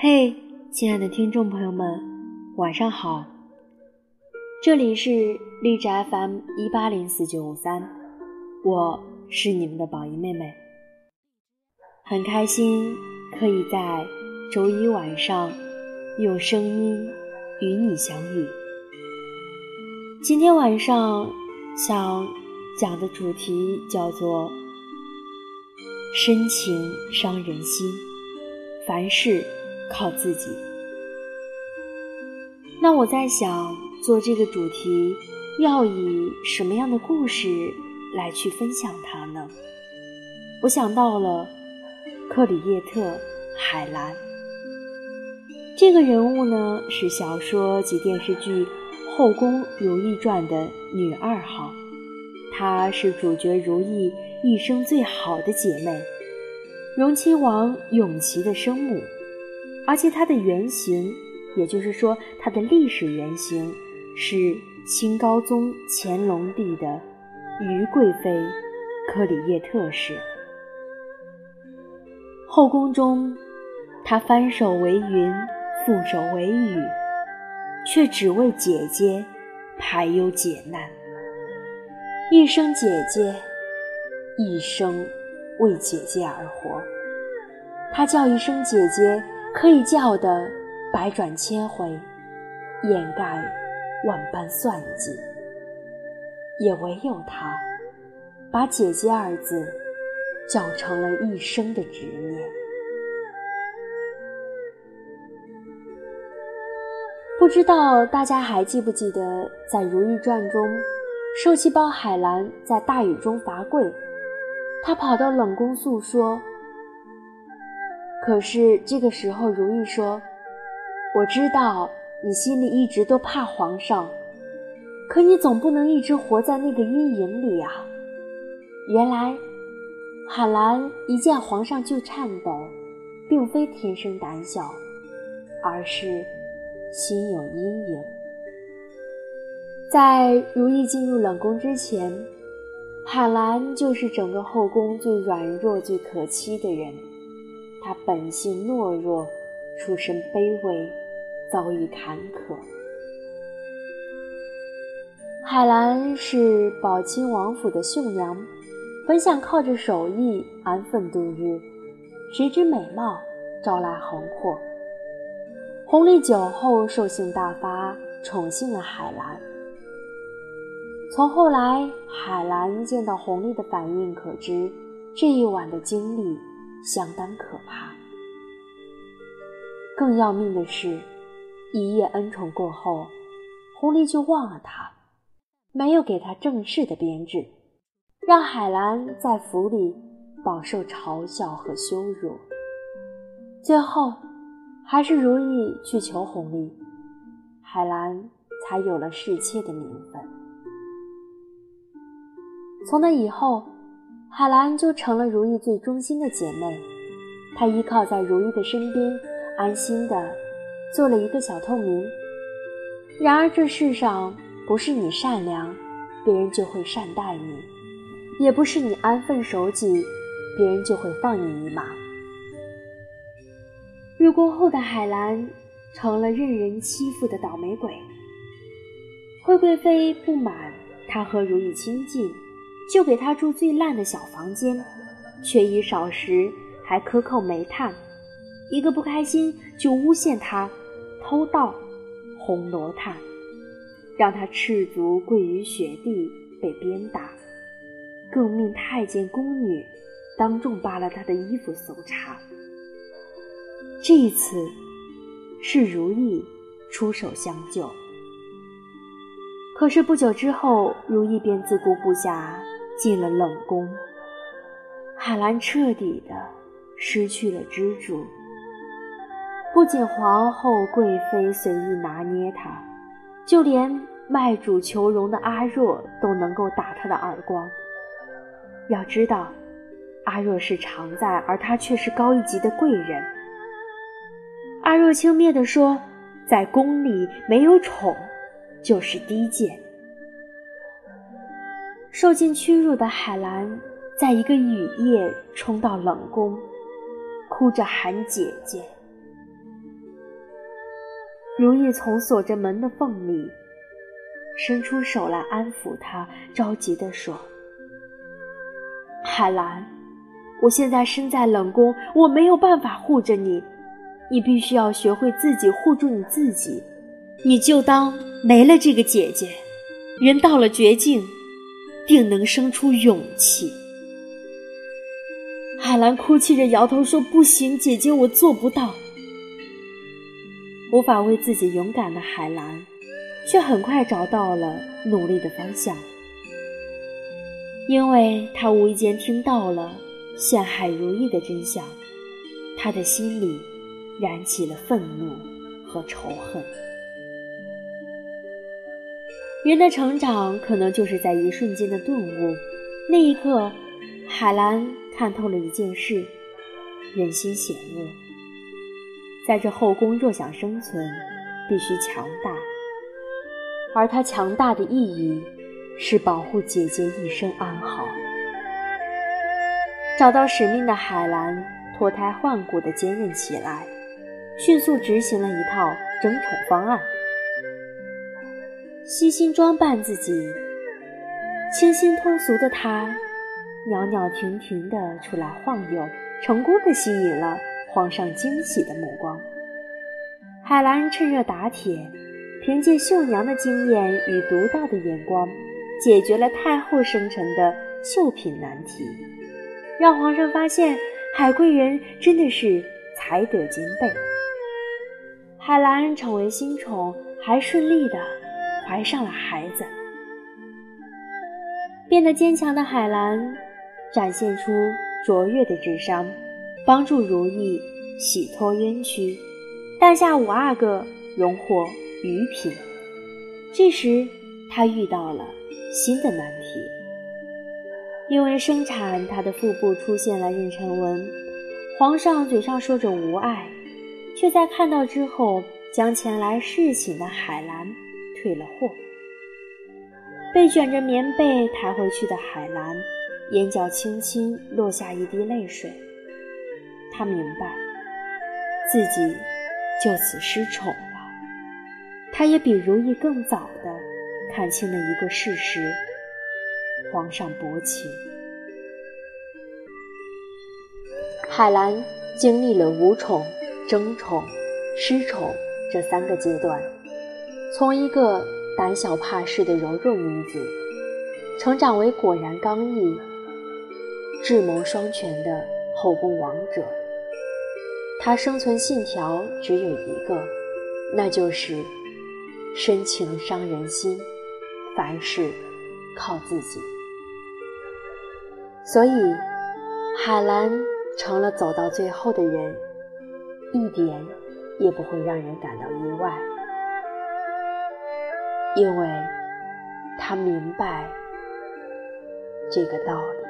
嘿，亲爱的听众朋友们，晚上好！这里是荔枝 FM 一八零四九五三，我是你们的宝仪妹妹，很开心可以在周一晚上用声音与你相遇。今天晚上想讲的主题叫做“深情伤人心”，凡事。靠自己。那我在想，做这个主题要以什么样的故事来去分享它呢？我想到了克里叶特·海兰这个人物呢，是小说及电视剧《后宫如懿传》的女二号，她是主角如懿一生最好的姐妹，荣亲王永琪的生母。而且它的原型，也就是说它的历史原型，是清高宗乾隆帝的余贵妃克里叶特氏。后宫中，她翻手为云，覆手为雨，却只为姐姐排忧解难，一生姐姐，一生为姐姐而活。她叫一声姐姐。可以叫的百转千回，掩盖万般算计，也唯有他，把“姐姐”二字叫成了一生的执念。不知道大家还记不记得，在《如懿传》中，受气包海兰在大雨中罚跪，她跑到冷宫诉说。可是这个时候，如懿说：“我知道你心里一直都怕皇上，可你总不能一直活在那个阴影里啊。”原来，海兰一见皇上就颤抖，并非天生胆小，而是心有阴影。在如懿进入冷宫之前，海兰就是整个后宫最软弱、最可欺的人。他本性懦弱，出身卑微，遭遇坎坷。海兰是宝亲王府的绣娘，本想靠着手艺安分度日，谁知美貌招来横祸。弘历酒后兽性大发，宠幸了海兰。从后来海兰见到弘历的反应可知，这一晚的经历。相当可怕。更要命的是，一夜恩宠过后，狐狸就忘了他，没有给他正式的编制，让海兰在府里饱受嘲笑和羞辱。最后，还是如意去求弘历，海兰才有了侍妾的名分。从那以后。海兰就成了如懿最忠心的姐妹，她依靠在如懿的身边，安心的做了一个小透明。然而这世上不是你善良，别人就会善待你；也不是你安分守己，别人就会放你一马。入宫后的海兰成了任人欺负的倒霉鬼。惠贵妃不满她和如懿亲近。就给他住最烂的小房间，缺衣少食，还克扣煤炭。一个不开心就诬陷他偷盗、红罗炭，让他赤足跪于雪地被鞭打，更命太监宫女当众扒了他的衣服搜查。这一次是如意出手相救，可是不久之后，如意便自顾不暇。进了冷宫，海兰彻底的失去了支柱。不仅皇后、贵妃随意拿捏她，就连卖主求荣的阿若都能够打她的耳光。要知道，阿若是常在，而她却是高一级的贵人。阿若轻蔑地说：“在宫里没有宠，就是低贱。”受尽屈辱的海兰，在一个雨夜冲到冷宫，哭着喊姐姐。如意从锁着门的缝里伸出手来安抚他，着急地说：“海兰，我现在身在冷宫，我没有办法护着你，你必须要学会自己护住你自己。你就当没了这个姐姐，人到了绝境，定能生出勇气。”海兰哭泣着摇头说：“不行，姐姐，我做不到。”无法为自己勇敢的海兰，却很快找到了努力的方向，因为他无意间听到了陷害如意的真相，他的心里燃起了愤怒和仇恨。人的成长可能就是在一瞬间的顿悟，那一刻，海兰看透了一件事：人心险恶。在这后宫，若想生存，必须强大。而他强大的意义，是保护姐姐一生安好。找到使命的海兰，脱胎换骨地坚韧起来，迅速执行了一套争宠方案。悉心装扮自己，清新脱俗的她，袅袅婷婷地出来晃悠，成功地吸引了。皇上惊喜的目光，海兰趁热打铁，凭借绣娘的经验与独到的眼光，解决了太后生辰的绣品难题，让皇上发现海贵人真的是才德兼备。海兰成为新宠，还顺利的怀上了孩子。变得坚强的海兰，展现出卓越的智商。帮助如意洗脱冤屈，诞下五阿哥，荣获余品。这时，她遇到了新的难题。因为生产，她的腹部出现了妊娠纹。皇上嘴上说着无碍，却在看到之后，将前来侍寝的海兰退了货。被卷着棉被抬回去的海兰，眼角轻轻落下一滴泪水。她明白，自己就此失宠了。她也比如意更早的看清了一个事实：皇上薄情。海兰经历了无宠、争宠、失宠这三个阶段，从一个胆小怕事的柔弱女子，成长为果然刚毅、智谋双全的后宫王者。她生存信条只有一个，那就是深情伤人心，凡事靠自己。所以，海兰成了走到最后的人，一点也不会让人感到意外，因为他明白这个道理。